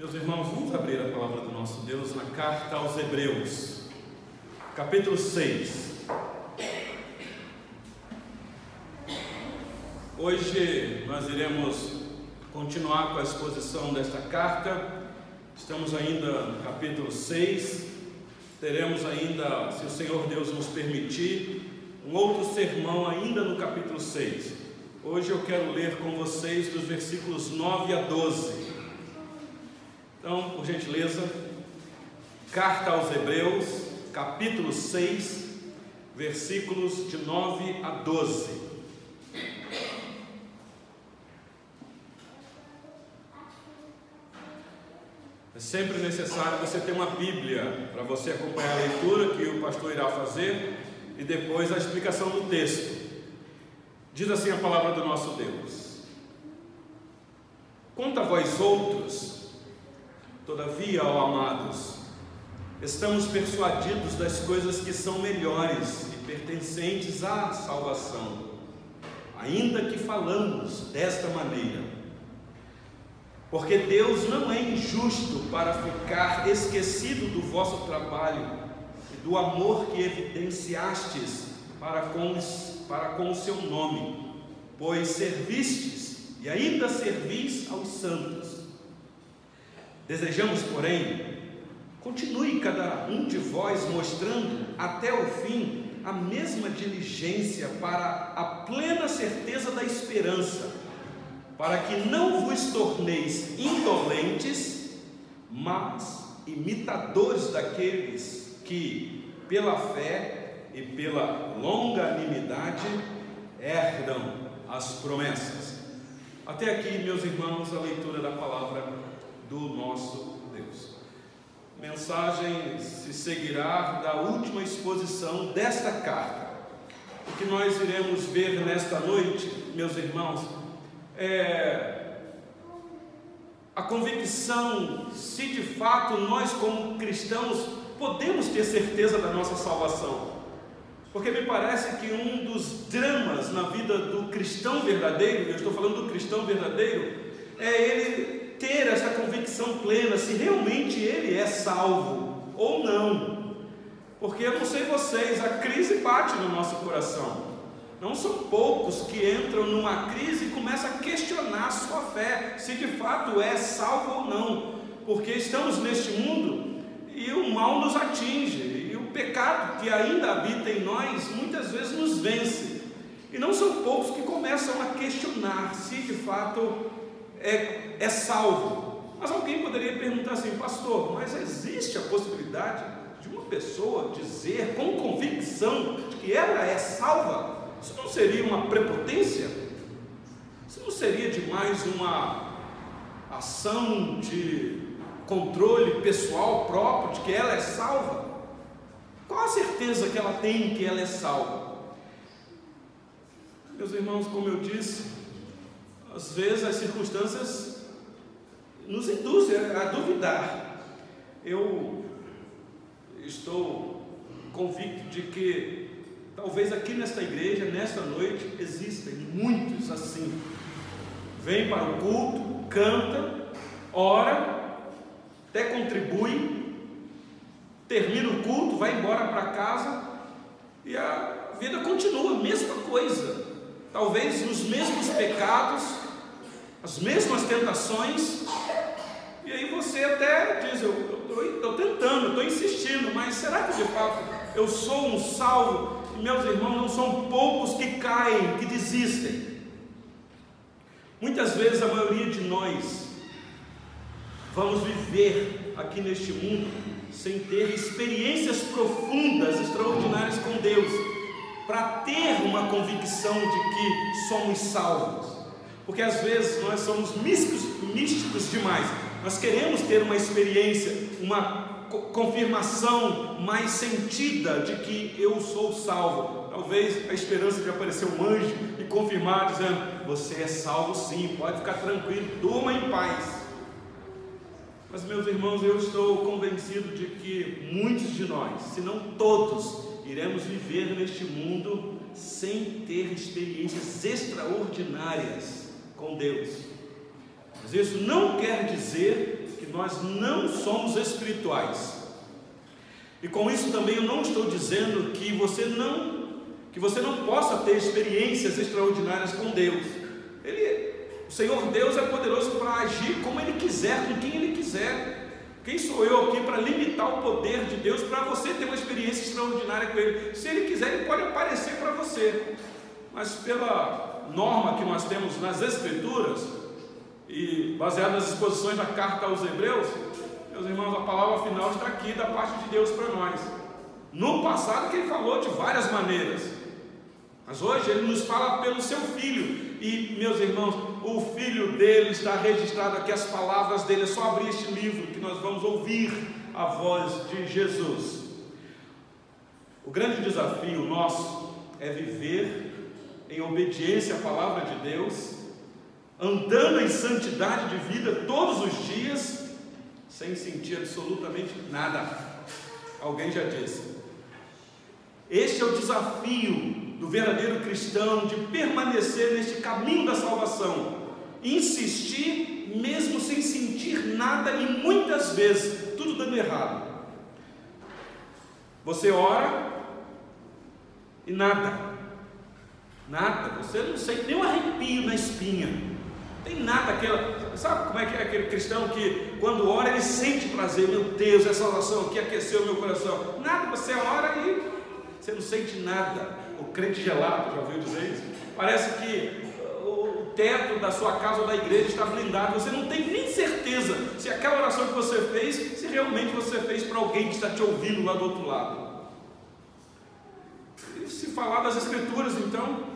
Meus irmãos, vamos abrir a palavra do nosso Deus na carta aos Hebreus, capítulo 6. Hoje nós iremos continuar com a exposição desta carta. Estamos ainda no capítulo 6. Teremos ainda, se o Senhor Deus nos permitir, um outro sermão ainda no capítulo 6. Hoje eu quero ler com vocês dos versículos 9 a 12. Então, por gentileza, carta aos Hebreus, capítulo 6, versículos de 9 a 12. É sempre necessário você ter uma Bíblia para você acompanhar a leitura que o pastor irá fazer e depois a explicação do texto. Diz assim a palavra do nosso Deus: Quanto a vós outros, Todavia, ó amados, estamos persuadidos das coisas que são melhores e pertencentes à salvação, ainda que falamos desta maneira. Porque Deus não é injusto para ficar esquecido do vosso trabalho e do amor que evidenciastes para com, para com o seu nome, pois servistes e ainda servis aos santos. Desejamos, porém, continue cada um de vós mostrando até o fim a mesma diligência para a plena certeza da esperança, para que não vos torneis indolentes, mas imitadores daqueles que, pela fé e pela longanimidade, herdam as promessas. Até aqui, meus irmãos, a leitura da palavra do nosso Deus. Mensagem se seguirá da última exposição desta carta. O que nós iremos ver nesta noite, meus irmãos, é a convicção se de fato nós, como cristãos, podemos ter certeza da nossa salvação. Porque me parece que um dos dramas na vida do cristão verdadeiro, eu estou falando do cristão verdadeiro, é ele ter essa convicção plena se realmente ele é salvo ou não. Porque eu não sei vocês, a crise bate no nosso coração. Não são poucos que entram numa crise e começam a questionar a sua fé, se de fato é salvo ou não. Porque estamos neste mundo e o mal nos atinge, e o pecado que ainda habita em nós muitas vezes nos vence. E não são poucos que começam a questionar se de fato é, é salvo. Mas alguém poderia perguntar assim, pastor, mas existe a possibilidade de uma pessoa dizer com convicção que ela é salva? Isso não seria uma prepotência? Isso não seria demais uma ação de controle pessoal próprio de que ela é salva? Qual a certeza que ela tem que ela é salva? Meus irmãos, como eu disse, às vezes as circunstâncias nos induzem a duvidar. Eu estou convicto de que talvez aqui nesta igreja, nesta noite, existem muitos assim. Vem para o culto, canta, ora, até contribui, termina o culto, vai embora para casa e a vida continua, mesma coisa. Talvez os mesmos pecados, as mesmas tentações, e aí você até diz: Eu estou tentando, estou insistindo, mas será que de fato eu sou um salvo? E meus irmãos, não são poucos que caem, que desistem. Muitas vezes a maioria de nós vamos viver aqui neste mundo sem ter experiências profundas, extraordinárias com Deus, para ter uma convicção de que somos salvos. Porque às vezes nós somos místicos, místicos demais. Nós queremos ter uma experiência, uma confirmação mais sentida de que eu sou salvo. Talvez a esperança de aparecer um anjo e confirmar, dizendo: Você é salvo sim, pode ficar tranquilo, durma em paz. Mas, meus irmãos, eu estou convencido de que muitos de nós, se não todos, iremos viver neste mundo sem ter experiências extraordinárias com Deus. Mas isso não quer dizer que nós não somos espirituais. E com isso também eu não estou dizendo que você não que você não possa ter experiências extraordinárias com Deus. Ele, o Senhor Deus é poderoso para agir como Ele quiser, com quem Ele quiser. Quem sou eu aqui para limitar o poder de Deus para você ter uma experiência extraordinária com Ele? Se Ele quiser, Ele pode aparecer para você. Mas pela norma que nós temos nas Escrituras, e baseado nas exposições da carta aos Hebreus, meus irmãos, a palavra final está aqui da parte de Deus para nós. No passado que ele falou de várias maneiras, mas hoje ele nos fala pelo seu filho. E meus irmãos, o filho dele está registrado aqui, as palavras dele. É só abrir este livro que nós vamos ouvir a voz de Jesus. O grande desafio nosso é viver em obediência à palavra de Deus, andando em santidade de vida todos os dias, sem sentir absolutamente nada. Alguém já disse. Este é o desafio do verdadeiro cristão de permanecer neste caminho da salvação, insistir mesmo sem sentir nada e muitas vezes tudo dando errado. Você ora e nada, nada, você não sente nem um arrepio na espinha, tem nada, aquela, sabe como é que é aquele cristão que quando ora ele sente prazer, meu Deus, essa oração aqui aqueceu meu coração. Nada, você ora e você não sente nada o crente gelado, já ouviu dizer isso? Parece que o teto da sua casa ou da igreja está blindado, você não tem nem certeza se aquela oração que você fez, se realmente você fez para alguém que está te ouvindo lá do outro lado. E se falar das Escrituras, então,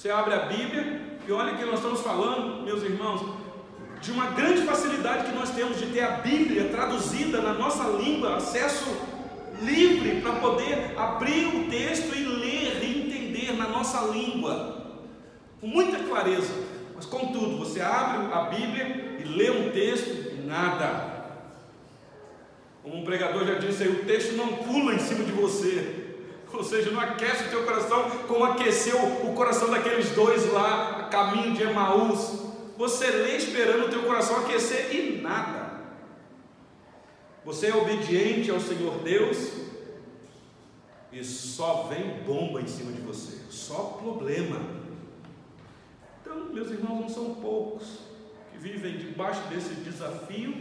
você abre a Bíblia e olha que nós estamos falando, meus irmãos, de uma grande facilidade que nós temos de ter a Bíblia traduzida na nossa língua, acesso livre para poder abrir o texto e ler e entender na nossa língua, com muita clareza. Mas contudo, você abre a Bíblia e lê um texto e nada. Como um pregador já disse aí, o texto não pula em cima de você. Ou seja, não aquece o teu coração como aqueceu o coração daqueles dois lá, a caminho de Emaús. Você lê esperando o teu coração aquecer e nada. Você é obediente ao Senhor Deus e só vem bomba em cima de você, só problema. Então, meus irmãos, não são poucos que vivem debaixo desse desafio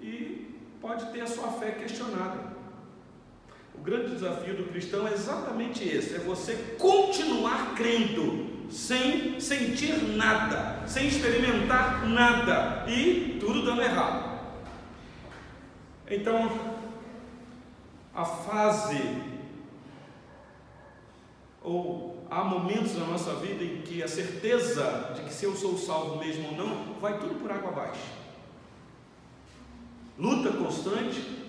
e pode ter a sua fé questionada. O grande desafio do cristão é exatamente esse: é você continuar crendo, sem sentir nada, sem experimentar nada e tudo dando errado. Então, a fase, ou há momentos na nossa vida em que a certeza de que se eu sou salvo mesmo ou não, vai tudo por água abaixo. Luta constante,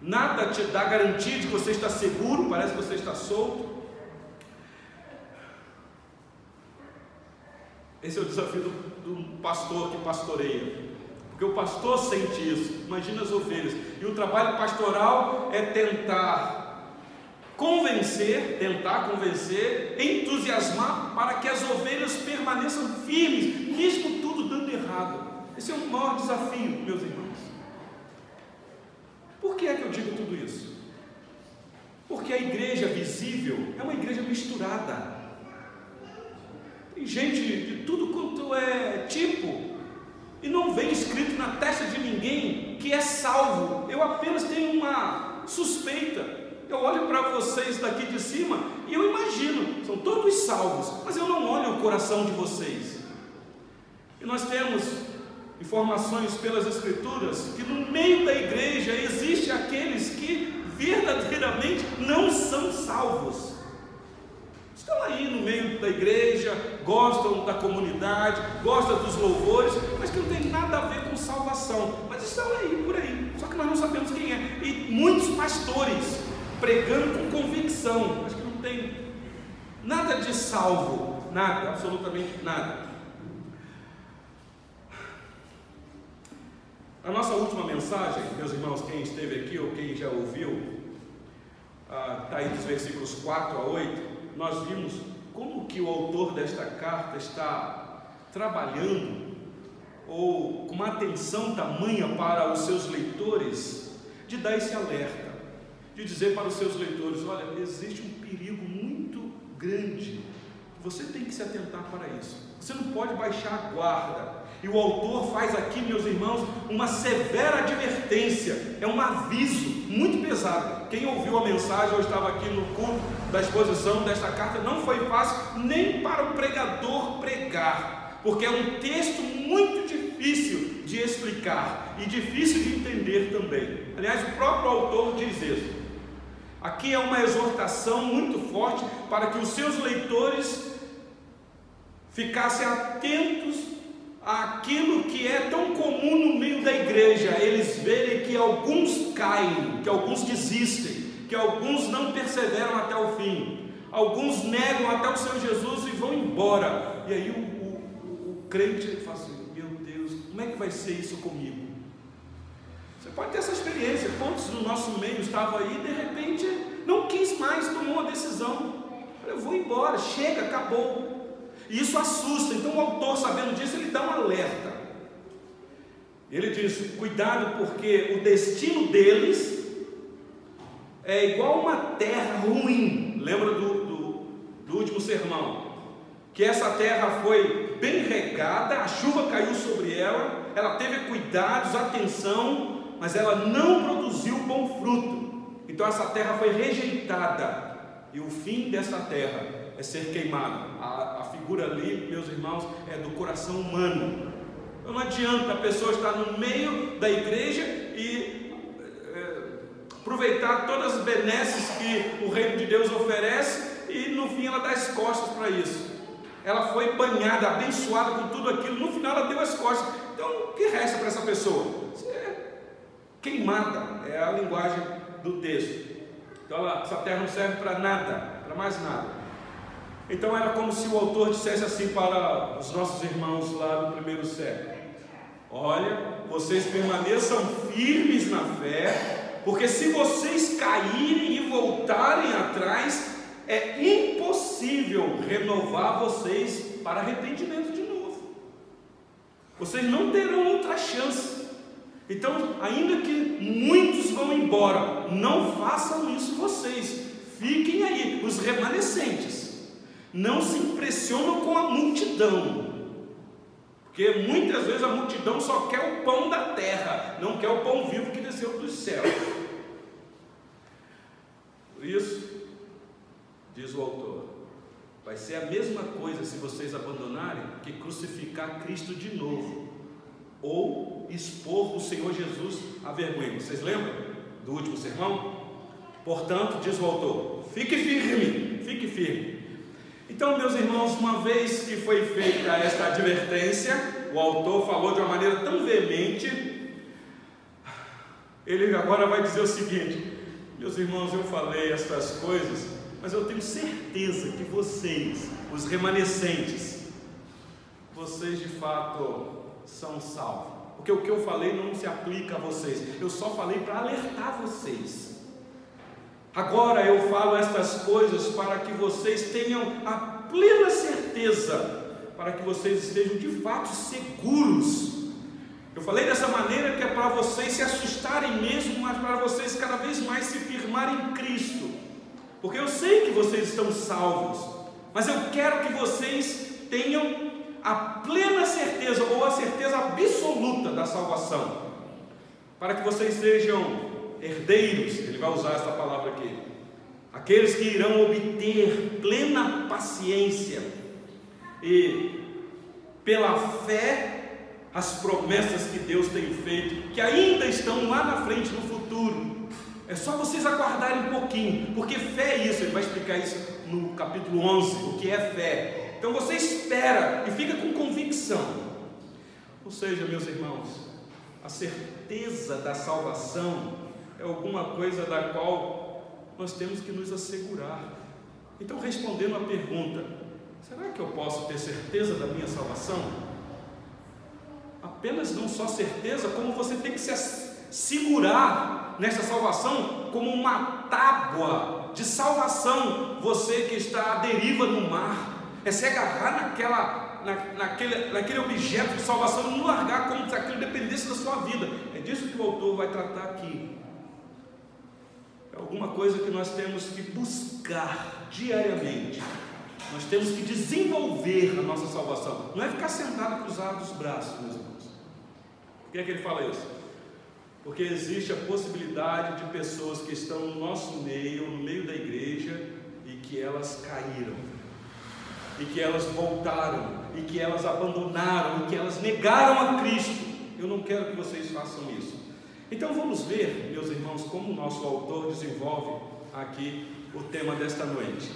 nada te dá garantia de que você está seguro, parece que você está solto. Esse é o desafio do, do pastor que pastoreia. Porque o pastor sente isso, imagina as ovelhas. E o trabalho pastoral é tentar convencer, tentar convencer, entusiasmar para que as ovelhas permaneçam firmes, mesmo tudo dando errado. Esse é o maior desafio, meus irmãos. Por que é que eu digo tudo isso? Porque a igreja visível é uma igreja misturada. Tem gente de tudo quanto é tipo, e não vem escrito na testa de ninguém que é salvo. Eu apenas tenho uma suspeita. Eu olho para vocês daqui de cima e eu imagino, são todos salvos, mas eu não olho o coração de vocês. E nós temos informações pelas Escrituras que no meio da igreja existe aqueles que verdadeiramente não são salvos. Estão aí no meio da igreja, gostam da comunidade, gostam dos louvores, mas que não tem nada a ver com salvação. Mas estão aí, por aí. Só que nós não sabemos quem é. E muitos pastores pregando com convicção, mas que não tem nada de salvo, nada, absolutamente nada. A nossa última mensagem, meus irmãos, quem esteve aqui ou quem já ouviu, está ah, aí dos versículos 4 a 8 nós vimos como que o autor desta carta está trabalhando ou com uma atenção tamanha para os seus leitores, de dar esse alerta, de dizer para os seus leitores: olha, existe um perigo muito grande, você tem que se atentar para isso, você não pode baixar a guarda. E o autor faz aqui, meus irmãos, uma severa advertência, é um aviso muito pesado. Quem ouviu a mensagem, eu estava aqui no culto da exposição desta carta, não foi fácil nem para o pregador pregar, porque é um texto muito difícil de explicar e difícil de entender também. Aliás, o próprio autor diz isso. Aqui é uma exortação muito forte para que os seus leitores ficassem atentos aquilo que é tão comum no meio da igreja, eles verem que alguns caem, que alguns desistem, que alguns não perseveram até o fim, alguns negam até o Senhor Jesus e vão embora. E aí o, o, o crente fala assim: Meu Deus, como é que vai ser isso comigo? Você pode ter essa experiência. Quantos no nosso meio estavam aí e de repente não quis mais, tomou uma decisão. Eu vou embora, chega, acabou. E isso assusta. Então o autor, sabendo disso, ele dá um alerta. Ele diz: cuidado, porque o destino deles é igual uma terra ruim. Lembra do, do, do último sermão? Que essa terra foi bem regada, a chuva caiu sobre ela, ela teve cuidados, atenção, mas ela não produziu bom fruto. Então essa terra foi rejeitada. E o fim dessa terra é ser queimado. A, a figura ali, meus irmãos, é do coração humano. Então não adianta a pessoa estar no meio da igreja e é, aproveitar todas as benesses que o reino de Deus oferece e no fim ela dá as costas para isso. Ela foi banhada, abençoada com tudo aquilo, no final ela deu as costas. Então o que resta para essa pessoa? É queimada, é a linguagem do texto. Então ela, essa terra não serve para nada, para mais nada. Então era como se o autor dissesse assim para os nossos irmãos lá do primeiro século: Olha, vocês permaneçam firmes na fé, porque se vocês caírem e voltarem atrás, é impossível renovar vocês para arrependimento de novo. Vocês não terão outra chance. Então, ainda que muitos vão embora, não façam isso vocês. Fiquem aí, os remanescentes não se impressionam com a multidão, porque muitas vezes a multidão só quer o pão da terra, não quer o pão vivo que desceu dos céus. Por isso, diz o autor, vai ser a mesma coisa se vocês abandonarem que crucificar Cristo de novo, ou expor o Senhor Jesus à vergonha. Vocês lembram do último sermão? Portanto, diz o autor, fique firme, fique firme então, meus irmãos, uma vez que foi feita esta advertência, o autor falou de uma maneira tão veemente, ele agora vai dizer o seguinte: meus irmãos, eu falei estas coisas, mas eu tenho certeza que vocês, os remanescentes, vocês de fato são salvos. Porque o que eu falei não se aplica a vocês, eu só falei para alertar vocês. Agora eu falo estas coisas para que vocês tenham a plena certeza, para que vocês estejam de fato seguros. Eu falei dessa maneira que é para vocês se assustarem mesmo, mas para vocês cada vez mais se firmarem em Cristo. Porque eu sei que vocês estão salvos, mas eu quero que vocês tenham a plena certeza ou a certeza absoluta da salvação, para que vocês sejam herdeiros, ele vai usar essa palavra aqui, aqueles que irão obter plena paciência e pela fé as promessas que Deus tem feito, que ainda estão lá na frente no futuro. É só vocês aguardarem um pouquinho, porque fé é isso, ele vai explicar isso no capítulo 11, o que é fé. Então você espera e fica com convicção. Ou seja, meus irmãos, a certeza da salvação é alguma coisa da qual nós temos que nos assegurar. Então, respondendo à pergunta: será que eu posso ter certeza da minha salvação? Apenas não só certeza, como você tem que se segurar nessa salvação como uma tábua de salvação. Você que está à deriva no mar, é se agarrar naquela na, naquele, naquele objeto de salvação, não largar como se aquilo dependesse da sua vida. É disso que o autor vai tratar aqui. É alguma coisa que nós temos que buscar diariamente. Nós temos que desenvolver a nossa salvação. Não é ficar sentado cruzado os braços, meus irmãos. Por que é que ele fala isso? Porque existe a possibilidade de pessoas que estão no nosso meio, no meio da igreja, e que elas caíram, e que elas voltaram, e que elas abandonaram, e que elas negaram a Cristo. Eu não quero que vocês façam isso. Então vamos ver, meus irmãos, como o nosso autor desenvolve aqui o tema desta noite.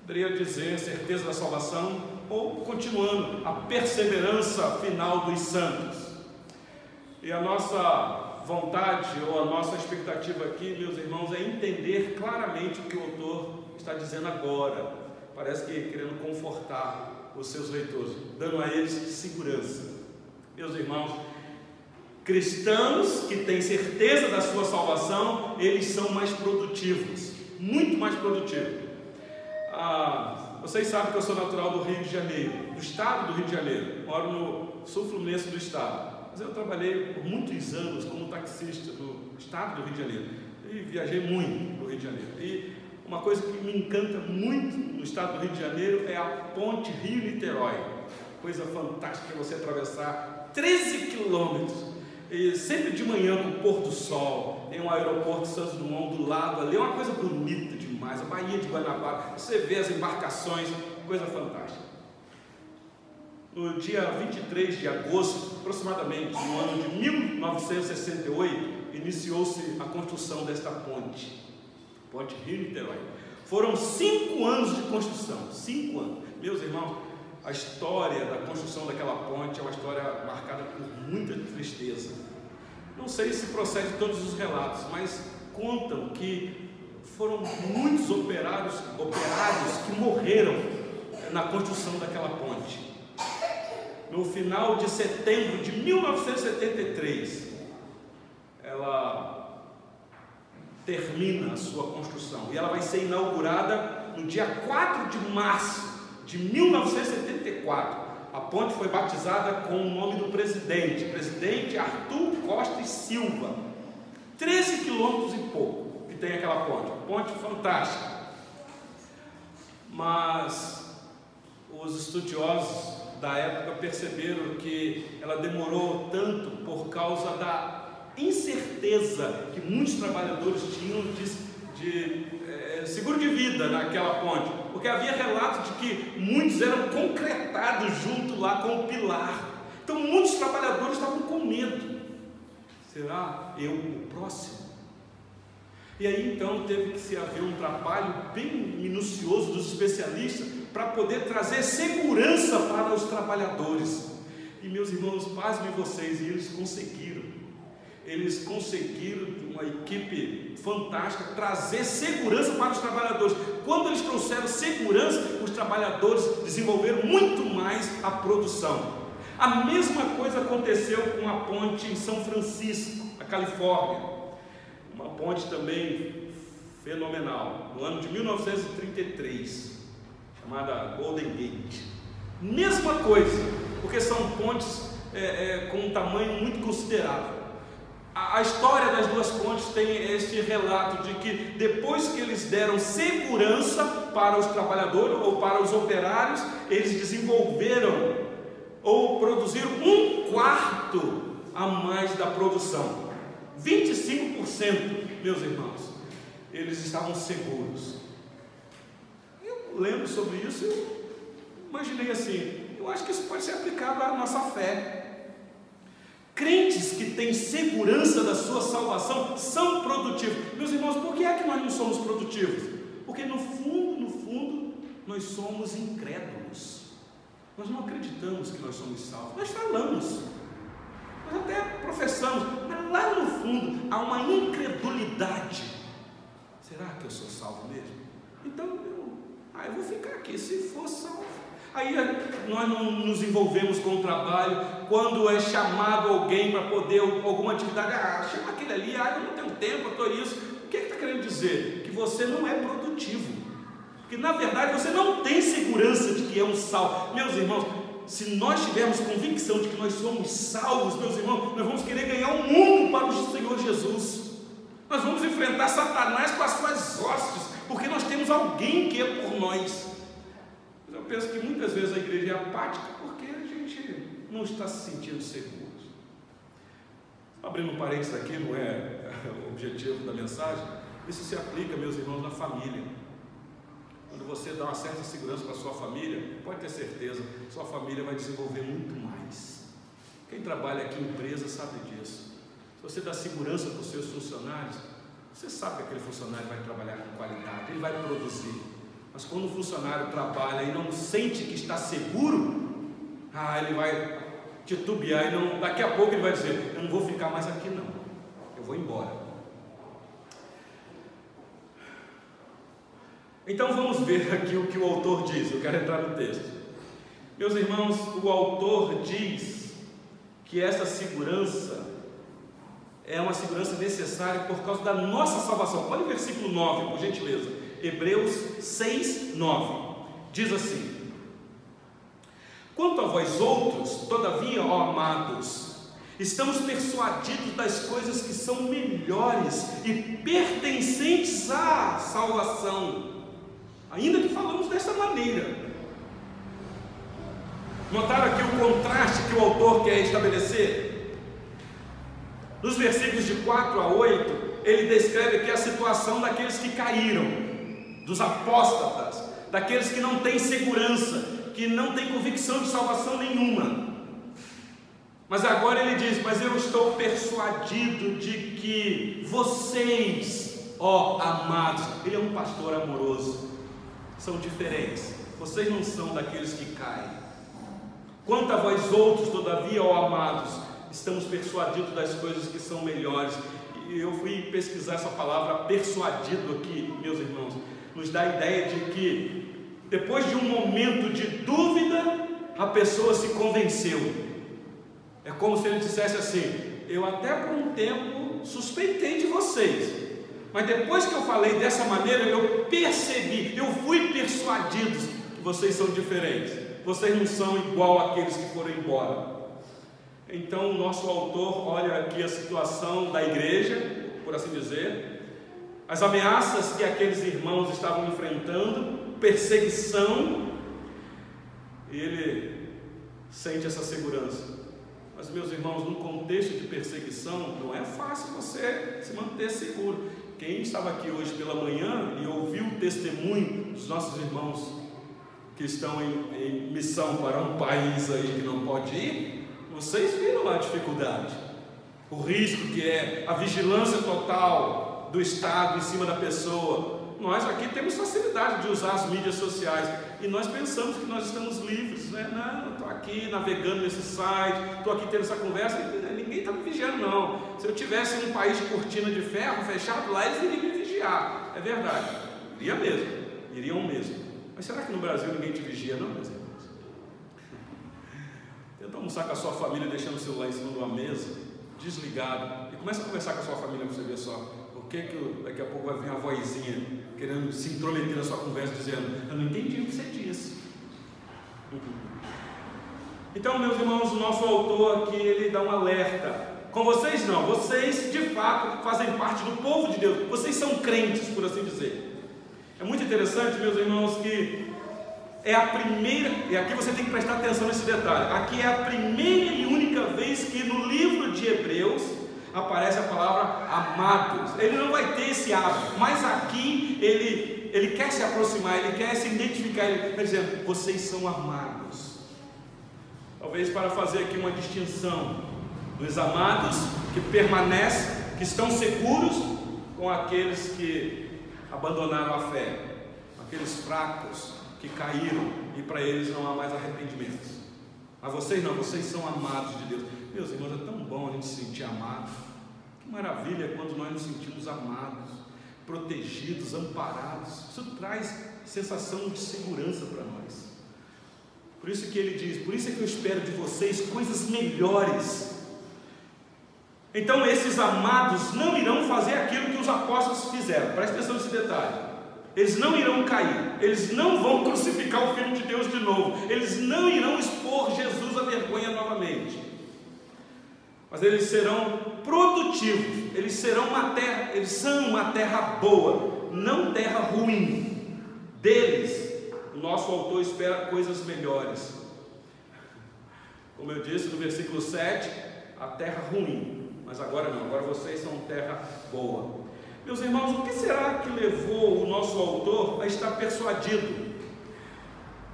Poderia dizer certeza da salvação, ou continuando, a perseverança final dos santos. E a nossa vontade ou a nossa expectativa aqui, meus irmãos, é entender claramente o que o autor está dizendo agora. Parece que querendo confortar os seus leitores, dando a eles segurança. Meus irmãos, cristãos que têm certeza da sua salvação, eles são mais produtivos, muito mais produtivos. Ah, vocês sabem que eu sou natural do Rio de Janeiro, do estado do Rio de Janeiro, moro no sul fluminense do estado. Mas eu trabalhei por muitos anos como taxista no estado do Rio de Janeiro e viajei muito no Rio de Janeiro. E uma coisa que me encanta muito no estado do Rio de Janeiro é a ponte Rio-Niterói. Coisa fantástica você atravessar 13 quilômetros. E sempre de manhã com o pôr do sol, tem um aeroporto Santos Dumont do lado ali, é uma coisa bonita demais, a Baía de Guanabara, você vê as embarcações, coisa fantástica no dia 23 de agosto, aproximadamente, no ano de 1968, iniciou-se a construção desta ponte, Ponte Rio-Niterói. Foram cinco anos de construção, cinco anos. Meus irmãos, a história da construção daquela ponte é uma história marcada por muita tristeza. Não sei se procede todos os relatos, mas contam que foram muitos operários, operários que morreram na construção daquela ponte no final de setembro de 1973, ela termina a sua construção e ela vai ser inaugurada no dia 4 de março de 1974. A ponte foi batizada com o nome do presidente, presidente Arthur Costa e Silva. 13 quilômetros e pouco que tem aquela ponte, ponte fantástica. Mas os estudiosos da época perceberam que ela demorou tanto por causa da incerteza que muitos trabalhadores tinham de, de é, seguro de vida naquela ponte, porque havia relatos de que muitos eram concretados junto lá com o pilar. Então muitos trabalhadores estavam com medo. Será eu o próximo? E aí então teve que se haver um trabalho bem minucioso dos especialistas para poder trazer segurança para os trabalhadores. E meus irmãos, pasmem vocês, e eles conseguiram. Eles conseguiram, uma equipe fantástica, trazer segurança para os trabalhadores. Quando eles trouxeram segurança, os trabalhadores desenvolveram muito mais a produção. A mesma coisa aconteceu com a ponte em São Francisco, na Califórnia uma ponte também fenomenal, no ano de 1933, chamada Golden Gate. Mesma coisa, porque são pontes é, é, com um tamanho muito considerável. A, história das duas pontes tem este relato de que depois que eles deram segurança para os trabalhadores ou para os operários, eles desenvolveram ou produziram um quarto a mais da produção. 25%, meus irmãos, eles estavam seguros. Eu lembro sobre isso e imaginei assim: eu acho que isso pode ser aplicado à nossa fé. Crentes que têm segurança da sua salvação são produtivos. Meus irmãos, por que é que nós não somos produtivos? Porque no fundo, no fundo, nós somos incrédulos. Nós não acreditamos que nós somos salvos. Nós falamos, nós até professamos, mas lá no fundo há uma incredulidade. Será que eu sou salvo mesmo? Então eu, ah, eu vou ficar aqui, se for salvo. Aí nós não nos envolvemos com o trabalho, quando é chamado alguém para poder alguma atividade, ah, chama aquele ali, ah, eu não tenho tempo, eu estou isso. O que está querendo dizer? Que você não é produtivo. Porque na verdade você não tem segurança de que é um salvo. Meus irmãos, se nós tivermos convicção de que nós somos salvos, meus irmãos, nós vamos querer ganhar o mundo para o Senhor Jesus. Nós vamos enfrentar Satanás com as suas hostes, porque nós temos alguém que é por nós. Penso que muitas vezes a igreja é apática porque a gente não está se sentindo seguro. Abrindo um parênteses aqui, não é o objetivo da mensagem, isso se aplica, meus irmãos, na família. Quando você dá uma certa segurança para a sua família, pode ter certeza, sua família vai desenvolver muito mais. Quem trabalha aqui em empresa sabe disso. Se você dá segurança para os seus funcionários, você sabe que aquele funcionário vai trabalhar com qualidade, ele vai produzir. Mas quando o funcionário trabalha e não sente que está seguro, ah, ele vai titubear e não, daqui a pouco ele vai dizer: Eu não vou ficar mais aqui, não, eu vou embora. Então vamos ver aqui o que o autor diz. Eu quero entrar no texto. Meus irmãos, o autor diz que essa segurança é uma segurança necessária por causa da nossa salvação. Olha o versículo 9, por gentileza. Hebreus 6, 9. Diz assim: Quanto a vós outros, todavia, ó amados, estamos persuadidos das coisas que são melhores e pertencentes à salvação Ainda que falamos dessa maneira. Notaram aqui o contraste que o autor quer estabelecer? Nos versículos de 4 a 8, ele descreve aqui a situação daqueles que caíram, dos apóstatas, daqueles que não têm segurança, que não têm convicção de salvação nenhuma. Mas agora ele diz: Mas eu estou persuadido de que vocês, ó amados, ele é um pastor amoroso, são diferentes. Vocês não são daqueles que caem. Quanto a vós outros, todavia, ó amados, estamos persuadidos das coisas que são melhores. E eu fui pesquisar essa palavra persuadido aqui, meus irmãos, nos dá a ideia de que depois de um momento de dúvida, a pessoa se convenceu. É como se ele dissesse assim: Eu até por um tempo suspeitei de vocês, mas depois que eu falei dessa maneira, eu percebi, eu fui persuadido que vocês são diferentes. Vocês não são igual àqueles que foram embora. Então, o nosso autor olha aqui a situação da igreja, por assim dizer, as ameaças que aqueles irmãos estavam enfrentando, perseguição, e ele sente essa segurança. Mas, meus irmãos, num contexto de perseguição, não é fácil você se manter seguro. Quem estava aqui hoje pela manhã e ouviu o testemunho dos nossos irmãos que estão em, em missão para um país aí que não pode ir, vocês viram a dificuldade, o risco que é a vigilância total do Estado em cima da pessoa. Nós aqui temos facilidade de usar as mídias sociais e nós pensamos que nós estamos livres, né? Não, estou aqui navegando nesse site, estou aqui tendo essa conversa, ninguém está me vigiando, não. Se eu tivesse um país de cortina de ferro fechado lá, eles iriam me vigiar. É verdade, iria mesmo, iriam mesmo. Mas será que no Brasil ninguém te vigia, não, meus irmãos? Tenta almoçar com a sua família deixando o celular em cima de uma mesa, desligado, e começa a conversar com a sua família para você ver só. Que que daqui a pouco vai vir uma vozinha querendo se intrometer na sua conversa, dizendo: Eu não entendi o que você disse. Então, meus irmãos, o nosso autor aqui ele dá um alerta. Com vocês não, vocês de fato fazem parte do povo de Deus, vocês são crentes, por assim dizer. É muito interessante, meus irmãos, que é a primeira, e aqui você tem que prestar atenção nesse detalhe. Aqui é a primeira e única vez que no livro de Hebreus aparece a palavra amados. Ele não vai ter esse hábito, mas aqui ele, ele quer se aproximar, ele quer se identificar, ele está dizendo: vocês são amados. Talvez para fazer aqui uma distinção dos amados que permanecem, que estão seguros, com aqueles que abandonaram a fé, aqueles fracos que caíram e para eles não há mais arrependimentos. Mas vocês não, vocês são amados de Deus. Meus irmãos, é tão bom a gente se sentir amado. Que maravilha quando nós nos sentimos amados, protegidos, amparados. Isso traz sensação de segurança para nós. Por isso que ele diz: Por isso é que eu espero de vocês coisas melhores. Então, esses amados não irão fazer aquilo que os apóstolos fizeram. Preste atenção nesse detalhe. Eles não irão cair, eles não vão crucificar o Filho de Deus de novo, eles não irão expor Jesus à vergonha novamente. Mas eles serão produtivos, eles serão uma terra, eles são uma terra boa, não terra ruim. Deles, o nosso autor espera coisas melhores. Como eu disse no versículo 7, a terra ruim, mas agora não, agora vocês são terra boa. Meus irmãos, o que será que levou o nosso autor a estar persuadido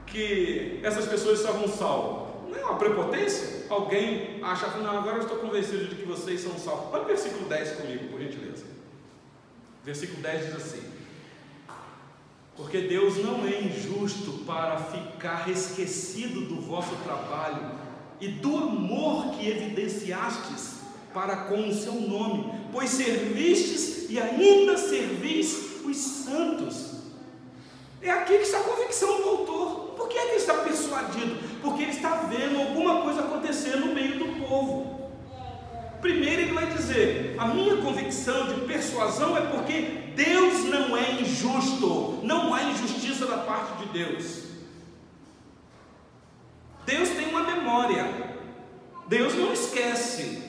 que essas pessoas estavam salvas? Não é uma prepotência? Alguém acha, não, agora eu estou convencido de que vocês são salvos. Olha o versículo 10 comigo, por gentileza. Versículo 10 diz assim: Porque Deus não é injusto para ficar esquecido do vosso trabalho e do amor que evidenciastes para com o seu nome, pois servistes e ainda servis os santos. É aqui que está a convicção do autor. Por que, é que ele está persuadido? Porque ele está vendo alguma coisa acontecer no meio do povo. Primeiro ele vai dizer: a minha convicção de persuasão é porque Deus não é injusto, não há injustiça da parte de Deus. Deus tem uma memória, Deus não esquece.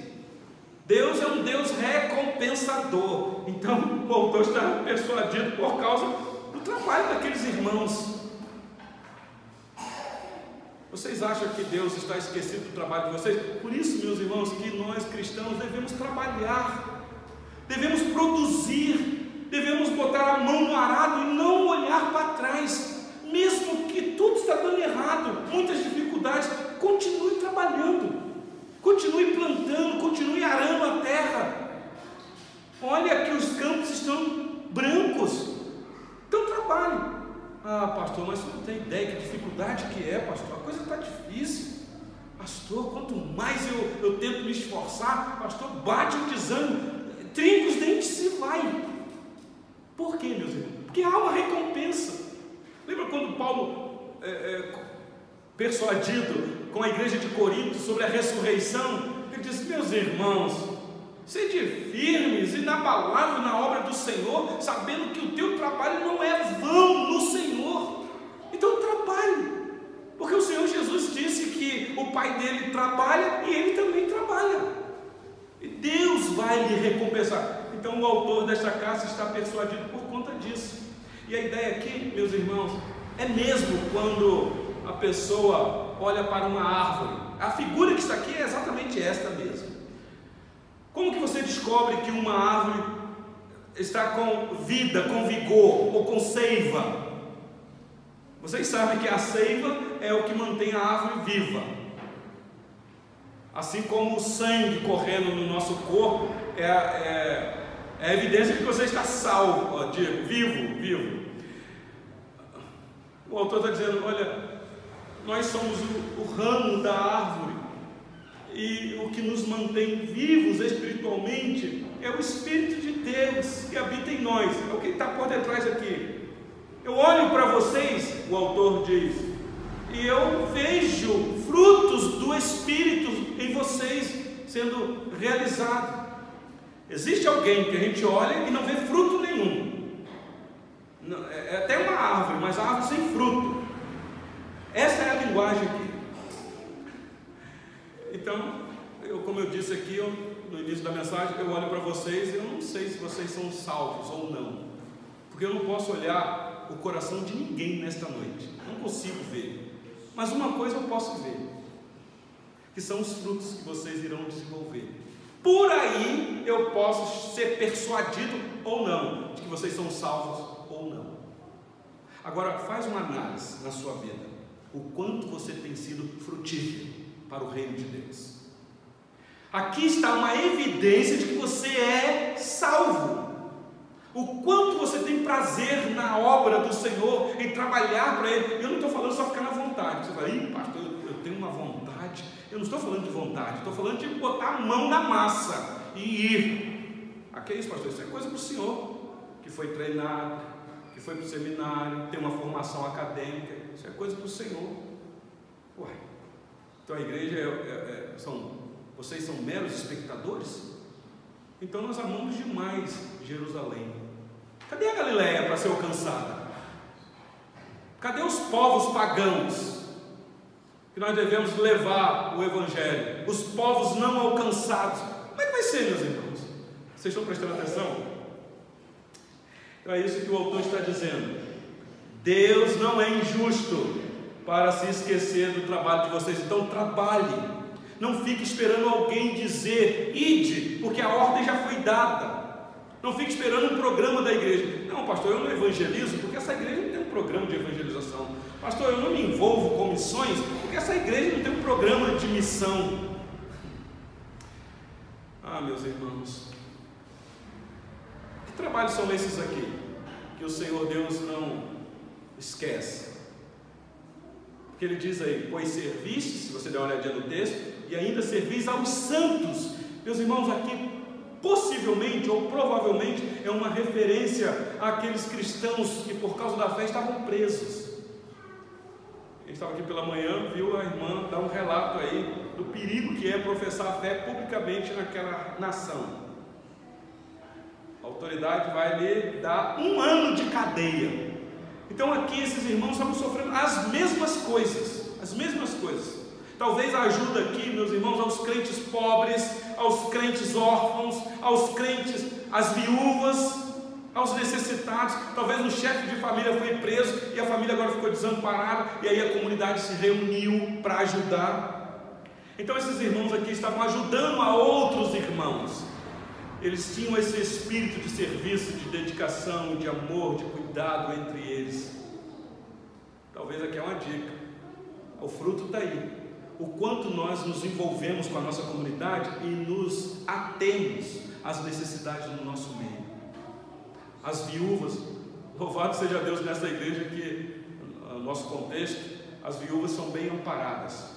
Deus é um Deus recompensador. Então o autor está persuadido por causa do trabalho daqueles irmãos. Vocês acham que Deus está esquecido do trabalho de vocês? Por isso, meus irmãos, que nós cristãos devemos trabalhar, devemos produzir, devemos botar a mão no arado e não olhar para trás, mesmo que tudo está dando errado, muitas dificuldades, continue trabalhando. Continue plantando, continue arando a terra. Olha que os campos estão brancos. Então trabalhe. Ah, pastor, mas você não tem ideia que dificuldade que é, pastor. A coisa está difícil. Pastor, quanto mais eu, eu tento me esforçar, pastor, bate o desânimo, trinca os dentes e vai. Por quê, meus irmãos? Porque há uma recompensa. Lembra quando Paulo, é, é, persuadido com a igreja de Corinto sobre a ressurreição, ele disse: Meus irmãos, sede firmes e inabaláveis na obra do Senhor, sabendo que o teu trabalho não é vão no Senhor. Então trabalhe, porque o Senhor Jesus disse que o Pai dele trabalha e ele também trabalha. E Deus vai lhe recompensar. Então o autor desta carta está persuadido por conta disso. E a ideia aqui, meus irmãos, é mesmo quando a pessoa olha para uma árvore. A figura que está aqui é exatamente esta mesmo. Como que você descobre que uma árvore está com vida, com vigor ou com seiva? Vocês sabem que a seiva é o que mantém a árvore viva. Assim como o sangue correndo no nosso corpo é, é, é evidência de que você está salvo, de, vivo, vivo. O autor está dizendo: olha, nós somos o, o ramo da árvore. E o que nos mantém vivos espiritualmente é o Espírito de Deus que habita em nós. É o que está por detrás aqui. Eu olho para vocês, o autor diz, e eu vejo frutos do Espírito em vocês sendo realizados. Existe alguém que a gente olha e não vê fruto nenhum. É, é até uma árvore, mas árvore sem fruto. Essa é a linguagem aqui. Então, eu, como eu disse aqui eu, no início da mensagem, eu olho para vocês e eu não sei se vocês são salvos ou não. Porque eu não posso olhar o coração de ninguém nesta noite. Não consigo ver. Mas uma coisa eu posso ver: que são os frutos que vocês irão desenvolver. Por aí eu posso ser persuadido ou não de que vocês são salvos ou não. Agora, faz uma análise na sua vida o quanto você tem sido frutífero para o reino de Deus. Aqui está uma evidência de que você é salvo. O quanto você tem prazer na obra do Senhor, em trabalhar para Ele. Eu não estou falando só ficar na vontade. Você fala, Ih, pastor, eu, eu tenho uma vontade. Eu não estou falando de vontade, estou falando de botar a mão na massa e ir. Aqui é isso, pastor, isso é coisa para o Senhor, que foi treinado, que foi para o seminário, tem uma formação acadêmica, isso é coisa para o Senhor. Ué, então a igreja é, é, é, são, vocês são meros espectadores? Então nós amamos demais Jerusalém. Cadê a Galileia para ser alcançada? Cadê os povos pagãos que nós devemos levar o Evangelho? Os povos não alcançados. Como é que vai ser, meus irmãos? Vocês estão prestando atenção? Então é isso que o autor está dizendo. Deus não é injusto para se esquecer do trabalho de vocês. Então trabalhe. Não fique esperando alguém dizer, ide, porque a ordem já foi dada. Não fique esperando um programa da igreja. Não, pastor, eu não evangelizo porque essa igreja não programa de evangelização. Pastor, eu não me envolvo com missões porque essa igreja não tem um programa de missão. Ah, meus irmãos, que trabalhos são esses aqui que o Senhor Deus não esquece? Porque ele diz aí, pois serviste, se você der uma olhadinha no texto, e ainda servis aos santos. Meus irmãos, aqui possivelmente ou provavelmente é uma referência àqueles cristãos que por causa da fé estavam presos. Ele estava aqui pela manhã, viu a irmã dar um relato aí do perigo que é professar a fé publicamente naquela nação. A autoridade vai lhe dar um ano de cadeia. Então aqui esses irmãos estavam sofrendo as mesmas coisas, as mesmas coisas. Talvez ajuda aqui, meus irmãos, aos crentes pobres, aos crentes órfãos, aos crentes, às viúvas, aos necessitados. Talvez o chefe de família foi preso e a família agora ficou desamparada e aí a comunidade se reuniu para ajudar. Então esses irmãos aqui estavam ajudando a outros irmãos. Eles tinham esse espírito de serviço, de dedicação, de amor, de cuidado entre eles. Talvez aqui é uma dica. O fruto está aí o quanto nós nos envolvemos com a nossa comunidade e nos atemos às necessidades do nosso meio. As viúvas, louvado seja Deus nessa igreja que, no nosso contexto, as viúvas são bem amparadas,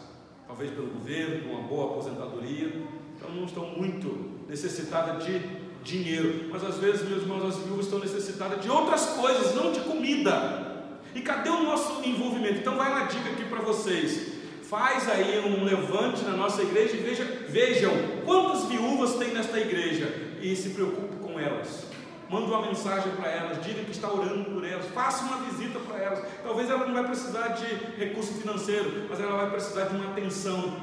talvez pelo governo, com uma boa aposentadoria, então não estão muito necessitadas de dinheiro, mas às vezes, meus irmãos, as viúvas estão necessitadas de outras coisas, não de comida. E cadê o nosso envolvimento? Então vai uma dica aqui para vocês faz aí um levante na nossa igreja e veja, vejam quantas viúvas tem nesta igreja e se preocupe com elas. Manda uma mensagem para elas, diga que está orando por elas, faça uma visita para elas. Talvez ela não vai precisar de recurso financeiro, mas ela vai precisar de uma atenção.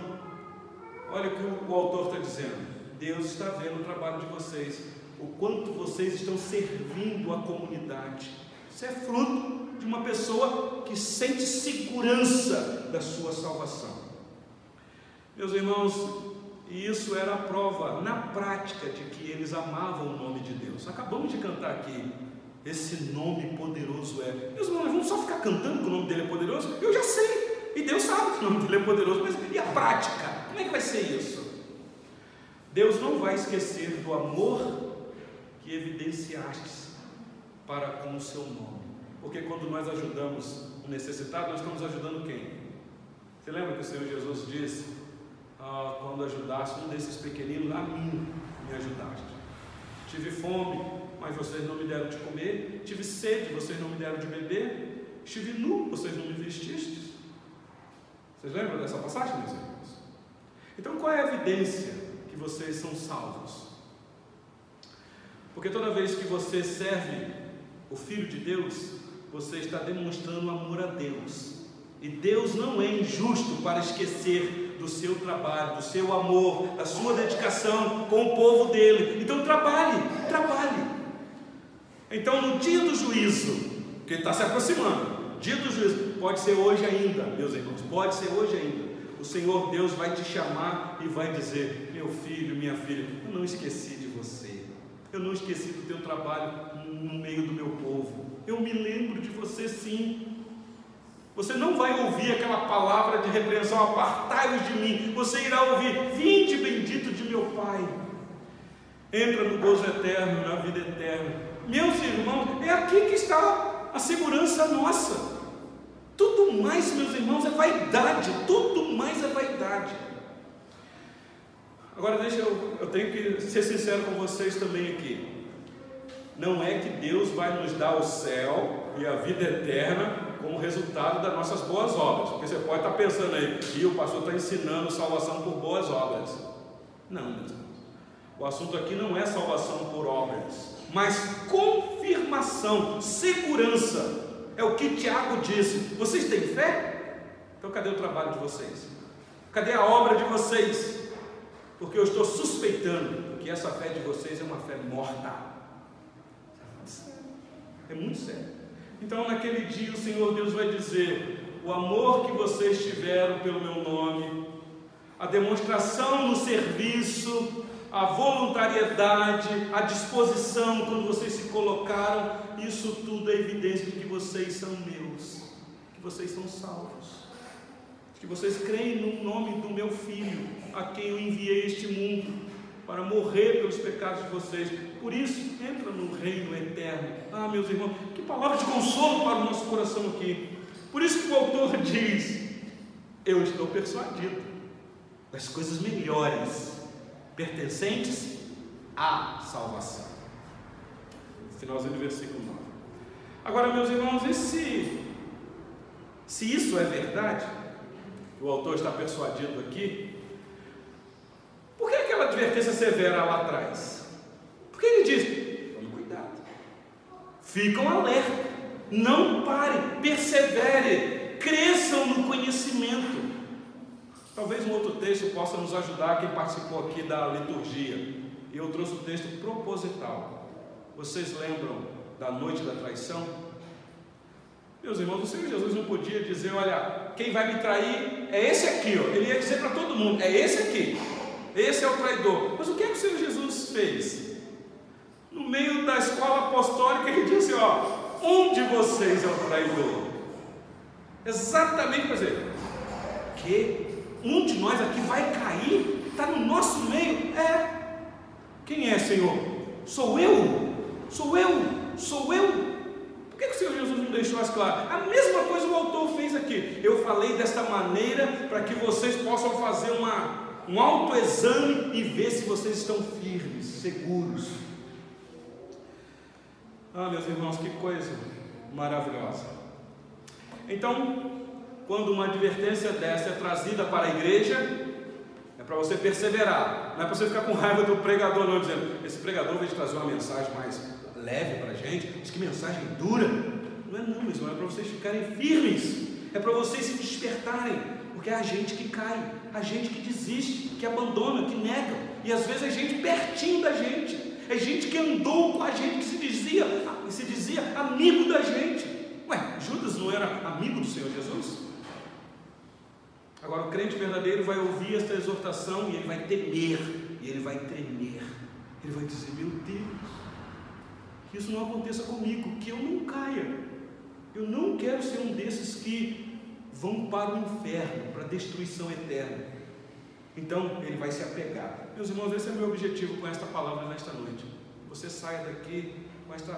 Olha o que o, autor está dizendo. Deus está vendo o trabalho de vocês, o quanto vocês estão servindo a comunidade. Isso é fruto de uma pessoa que sente segurança da sua salvação. Meus irmãos, e isso era a prova na prática de que eles amavam o nome de Deus. Acabamos de cantar aqui. Esse nome poderoso é. Meus irmãos, vamos só ficar cantando que o nome dele é poderoso? Eu já sei. E Deus sabe que o nome dele é poderoso. Mas e a prática? Como é que vai ser isso? Deus não vai esquecer do amor que evidenciaste para com o seu nome. Porque quando nós ajudamos o necessitado, nós estamos ajudando quem? Você lembra que o Senhor Jesus disse: ah, quando ajudaste um desses pequeninos, a mim me ajudaste. Tive fome, mas vocês não me deram de comer. Tive sede, vocês não me deram de beber. Estive nu, vocês não me vestistes. Vocês lembram dessa passagem, meus irmãos? Então, qual é a evidência que vocês são salvos? Porque toda vez que você serve o Filho de Deus, você está demonstrando amor a Deus. E Deus não é injusto para esquecer do seu trabalho, do seu amor, da sua dedicação com o povo dele. Então trabalhe, trabalhe. Então no dia do juízo, que está se aproximando, dia do juízo, pode ser hoje ainda, meus irmãos, pode ser hoje ainda. O Senhor Deus vai te chamar e vai dizer: Meu filho, minha filha, eu não esqueci de você, eu não esqueci do teu trabalho no meio do meu povo. Eu me lembro de você sim. Você não vai ouvir aquela palavra de repreensão, apartai-vos de mim. Você irá ouvir, vinde bendito de meu Pai. Entra no gozo eterno, na vida eterna. Meus irmãos, é aqui que está a segurança nossa. Tudo mais, meus irmãos, é vaidade. Tudo mais é vaidade. Agora deixa eu, eu tenho que ser sincero com vocês também aqui não é que Deus vai nos dar o céu e a vida eterna como resultado das nossas boas obras. Porque você pode estar pensando aí, e o pastor está ensinando salvação por boas obras. Não, meus irmãos. O assunto aqui não é salvação por obras, mas confirmação, segurança. É o que Tiago disse. Vocês têm fé? Então cadê o trabalho de vocês? Cadê a obra de vocês? Porque eu estou suspeitando que essa fé de vocês é uma fé morta. É muito sério. Então, naquele dia, o Senhor Deus vai dizer: o amor que vocês tiveram pelo meu nome, a demonstração no serviço, a voluntariedade, a disposição quando vocês se colocaram, isso tudo é evidência de que vocês são meus, que vocês são salvos, que vocês creem no nome do meu Filho, a quem eu enviei este mundo para morrer pelos pecados de vocês. Por isso, entra no reino eterno. Ah, meus irmãos, que palavra de consolo para o nosso coração aqui. Por isso que o autor diz: Eu estou persuadido das coisas melhores pertencentes à salvação. Finalzinho do versículo 9. Agora, meus irmãos, e se, se isso é verdade, o autor está persuadido aqui, por que aquela advertência severa lá atrás? Porque ele diz: tome cuidado, ficam alerta, não parem, persevere, cresçam no conhecimento. Talvez um outro texto possa nos ajudar, quem participou aqui da liturgia. Eu trouxe o texto proposital. Vocês lembram da noite da traição? Meus irmãos, o Senhor Jesus não podia dizer, olha, quem vai me trair é esse aqui, ó. ele ia dizer para todo mundo, é esse aqui, esse é o traidor. Mas o que é que o Senhor Jesus fez? No meio da escola apostólica, ele disse, ó, um de vocês é o traidor. Exatamente para dizer, que um de nós aqui vai cair, está no nosso meio. É. Quem é, Senhor? Sou eu? Sou eu? Sou eu? Por que, que o Senhor Jesus não deixou as claras? A mesma coisa o autor fez aqui. Eu falei desta maneira para que vocês possam fazer uma, um autoexame e ver se vocês estão firmes, seguros. Ah, meus irmãos, que coisa maravilhosa. Então, quando uma advertência dessa é trazida para a igreja, é para você perseverar, não é para você ficar com raiva do pregador, não, dizendo, esse pregador veio trazer uma mensagem mais leve para a gente, diz que mensagem dura. Não é não, meus irmãos, é para vocês ficarem firmes, é para vocês se despertarem, porque é a gente que cai, a gente que desiste, que abandona, que nega, e às vezes é gente pertinho da gente, é gente que andou com a gente, que se dizia, se dizia amigo da gente. Ué, Judas não era amigo do Senhor Jesus? Agora, o crente verdadeiro vai ouvir esta exortação e ele vai temer, e ele vai tremer, ele vai dizer: Meu Deus, que isso não aconteça comigo, que eu não caia. Eu não quero ser um desses que vão para o inferno, para a destruição eterna. Então, ele vai se apegar. Meus irmãos, esse é o meu objetivo com esta palavra nesta noite. Você saia daqui com esta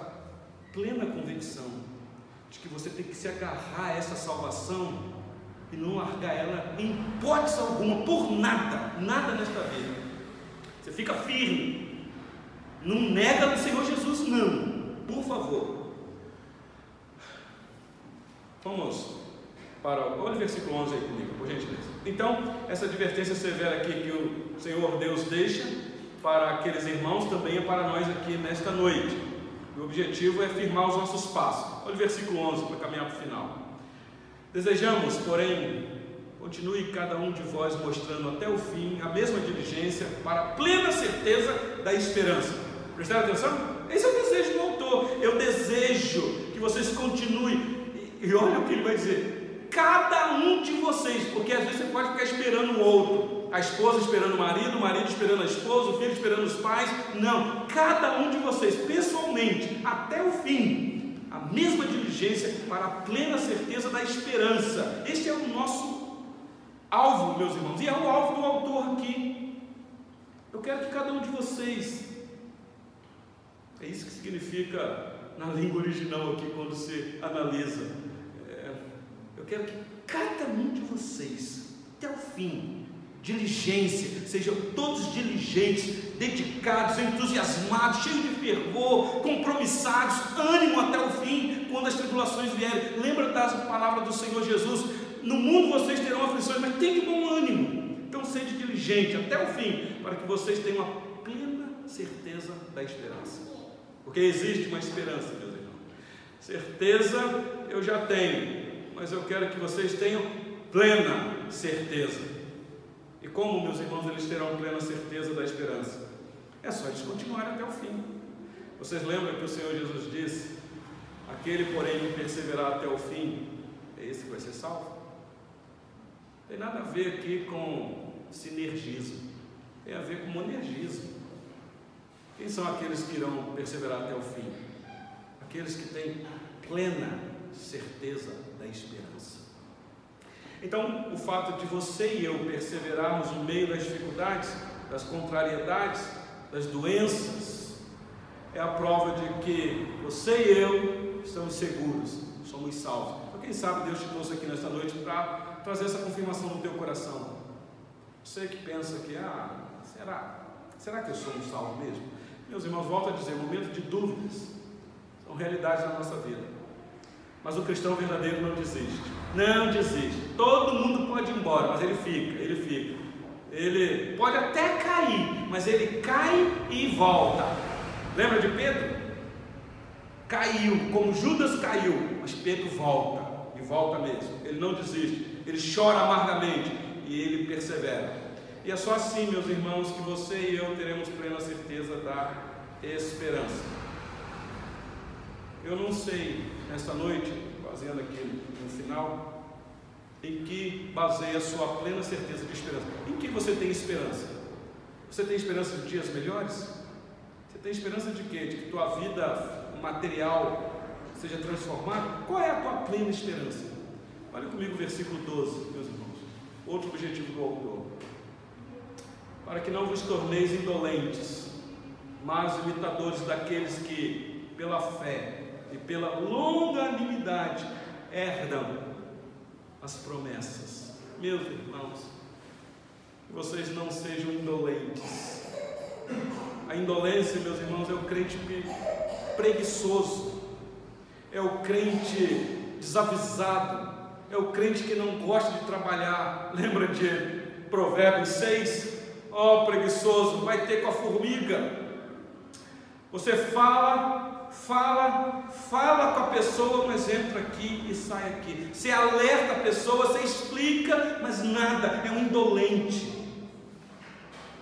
plena convicção de que você tem que se agarrar a essa salvação e não largar ela em hipótese alguma, por nada, nada nesta vida. Você fica firme, não nega o Senhor Jesus, não, por favor. Vamos para olha o versículo 11 aí comigo, por gentileza. Então, essa advertência severa aqui que o Senhor Deus deixa para aqueles irmãos também é para nós aqui nesta noite. O objetivo é firmar os nossos passos. Olha o versículo 11 para caminhar para o final. Desejamos, porém, continue cada um de vós mostrando até o fim a mesma diligência para a plena certeza da esperança. Prestaram atenção? Esse é o desejo do autor. Eu desejo que vocês continuem. E olha o que ele vai dizer: cada um de vocês, porque às vezes você pode ficar esperando o outro, a esposa esperando o marido, o marido esperando a esposa, o filho esperando os pais. Não, cada um de vocês, pessoalmente, até o fim, a mesma diligência para a plena certeza da esperança. Este é o nosso alvo, meus irmãos, e é o alvo do autor aqui. Eu quero que cada um de vocês, é isso que significa na língua original aqui, quando se analisa. Quero que cada um de vocês, até o fim, diligência, sejam todos diligentes, dedicados, entusiasmados, cheios de fervor, compromissados, ânimo até o fim, quando as tribulações vierem. Lembra das palavras do Senhor Jesus: No mundo vocês terão aflições, mas de bom ânimo. Então, seja diligente até o fim, para que vocês tenham a plena certeza da esperança. Porque existe uma esperança, meus irmãos. Certeza eu já tenho, mas eu quero que vocês tenham plena certeza. E como, meus irmãos, eles terão plena certeza da esperança? É só eles continuarem até o fim. Vocês lembram que o Senhor Jesus disse: Aquele, porém, que perseverar até o fim, é esse que vai ser salvo? Tem nada a ver aqui com sinergismo, tem a ver com monergismo. Quem são aqueles que irão perseverar até o fim? Aqueles que têm plena certeza da esperança. Então, o fato de você e eu perseverarmos no meio das dificuldades, das contrariedades, das doenças, é a prova de que você e eu estamos seguros, somos salvos. Então, quem sabe Deus te trouxe aqui nesta noite para trazer essa confirmação no teu coração. Você que pensa que, ah, será? Será que eu sou um salvo mesmo? Meus irmãos, volto a dizer, momentos de dúvidas são realidades na nossa vida. Mas o cristão verdadeiro não desiste. Não desiste. Todo mundo pode ir embora, mas ele fica, ele fica. Ele pode até cair, mas ele cai e volta. Lembra de Pedro? Caiu, como Judas caiu, mas Pedro volta, e volta mesmo. Ele não desiste, ele chora amargamente e ele persevera. E é só assim, meus irmãos, que você e eu teremos plena certeza da esperança. Eu não sei, nesta noite, fazendo aqui no final, em que baseia a sua plena certeza de esperança. Em que você tem esperança? Você tem esperança de dias melhores? Você tem esperança de quê? De que tua vida material seja transformada? Qual é a tua plena esperança? Olha comigo o versículo 12, meus irmãos. Outro objetivo do autor para que não vos torneis indolentes, mas imitadores daqueles que, pela fé e pela longanimidade, herdam as promessas. Meus irmãos, vocês não sejam indolentes. A indolência, meus irmãos, é o crente preguiçoso, é o crente desavisado, é o crente que não gosta de trabalhar. Lembra de Provérbios 6? Ó oh, preguiçoso, vai ter com a formiga. Você fala, fala, fala com a pessoa, mas entra aqui e sai aqui. Você alerta a pessoa, você explica, mas nada, é um indolente.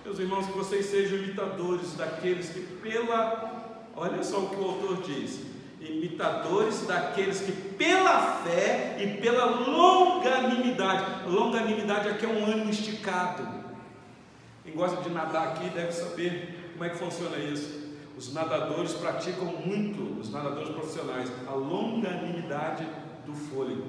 Meus irmãos, que vocês sejam imitadores daqueles que, pela. Olha só o que o autor diz: imitadores daqueles que, pela fé e pela longanimidade, longanimidade aqui é um ânimo esticado quem gosta de nadar aqui deve saber como é que funciona isso. Os nadadores praticam muito, os nadadores profissionais, a longanimidade do fôlego.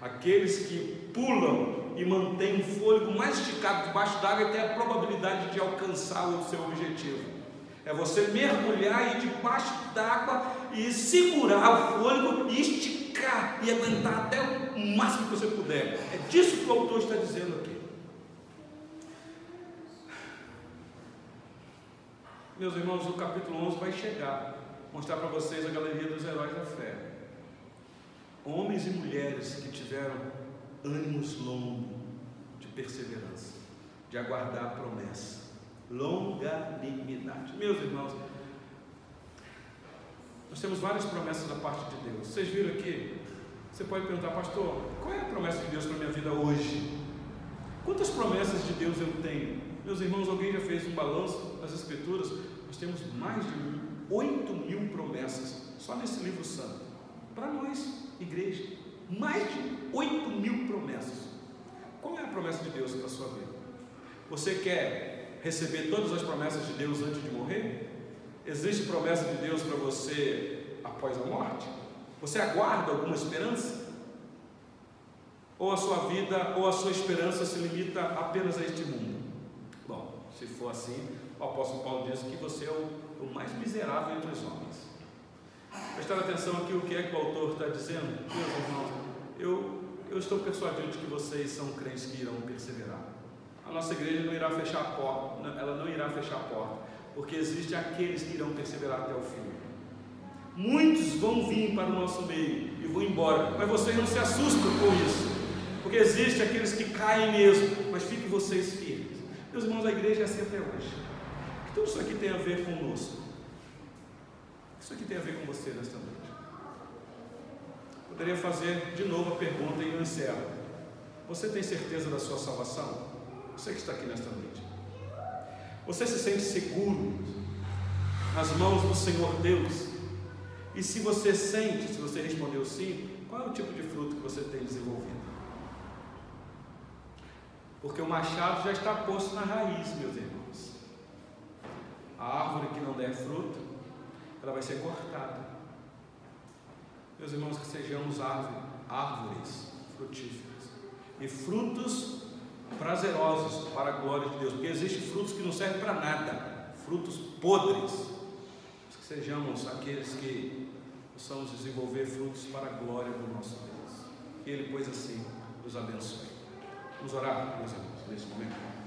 Aqueles que pulam e mantêm o fôlego mais esticado debaixo d'água têm a probabilidade de alcançar o seu objetivo. É você mergulhar e debaixo d'água e segurar o fôlego e esticar e aguentar até o máximo que você puder. É disso que o autor está dizendo aqui. Meus irmãos, o capítulo 11 vai chegar, mostrar para vocês a galeria dos heróis da fé. Homens e mulheres que tiveram ânimos longos de perseverança, de aguardar a promessa, longanimidade. Meus irmãos, nós temos várias promessas da parte de Deus. Vocês viram aqui? Você pode perguntar, pastor, qual é a promessa de Deus para a minha vida hoje? Quantas promessas de Deus eu tenho? Meus irmãos, alguém já fez um balanço das Escrituras? Nós temos mais de 8 mil promessas só nesse livro santo. Para nós, igreja, mais de 8 mil promessas. Qual é a promessa de Deus para a sua vida? Você quer receber todas as promessas de Deus antes de morrer? Existe promessa de Deus para você após a morte? Você aguarda alguma esperança? Ou a sua vida ou a sua esperança se limita apenas a este mundo? Bom, se for assim, o apóstolo Paulo diz que você é o, o mais miserável entre os homens. Prestar atenção aqui o que é que o autor está dizendo, meus irmãos, eu, eu estou persuadido de que vocês são crentes que irão perseverar. A nossa igreja não irá fechar a porta, ela não irá fechar a porta, porque existem aqueles que irão perseverar até o fim. Muitos vão vir para o nosso meio e vão embora, mas vocês não se assustam com isso, porque existem aqueles que caem mesmo, mas fiquem vocês firmes. Meus irmãos, a igreja é assim até hoje. Então isso aqui tem a ver conosco. Isso aqui tem a ver com você nesta noite. Poderia fazer de novo a pergunta e eu encerro. Você tem certeza da sua salvação? Você que está aqui nesta noite. Você se sente seguro nas mãos do Senhor Deus? E se você sente, se você respondeu sim, qual é o tipo de fruto que você tem desenvolvido? Porque o machado já está posto na raiz, meus irmãos. A árvore que não der fruto, ela vai ser cortada. Meus irmãos, que sejamos árvore, árvores frutíferas e frutos prazerosos para a glória de Deus, porque existem frutos que não servem para nada, frutos podres. Que sejamos aqueles que possamos desenvolver frutos para a glória do nosso Deus. Que Ele, pois assim, nos abençoe. Vamos orar, meus irmãos, nesse momento.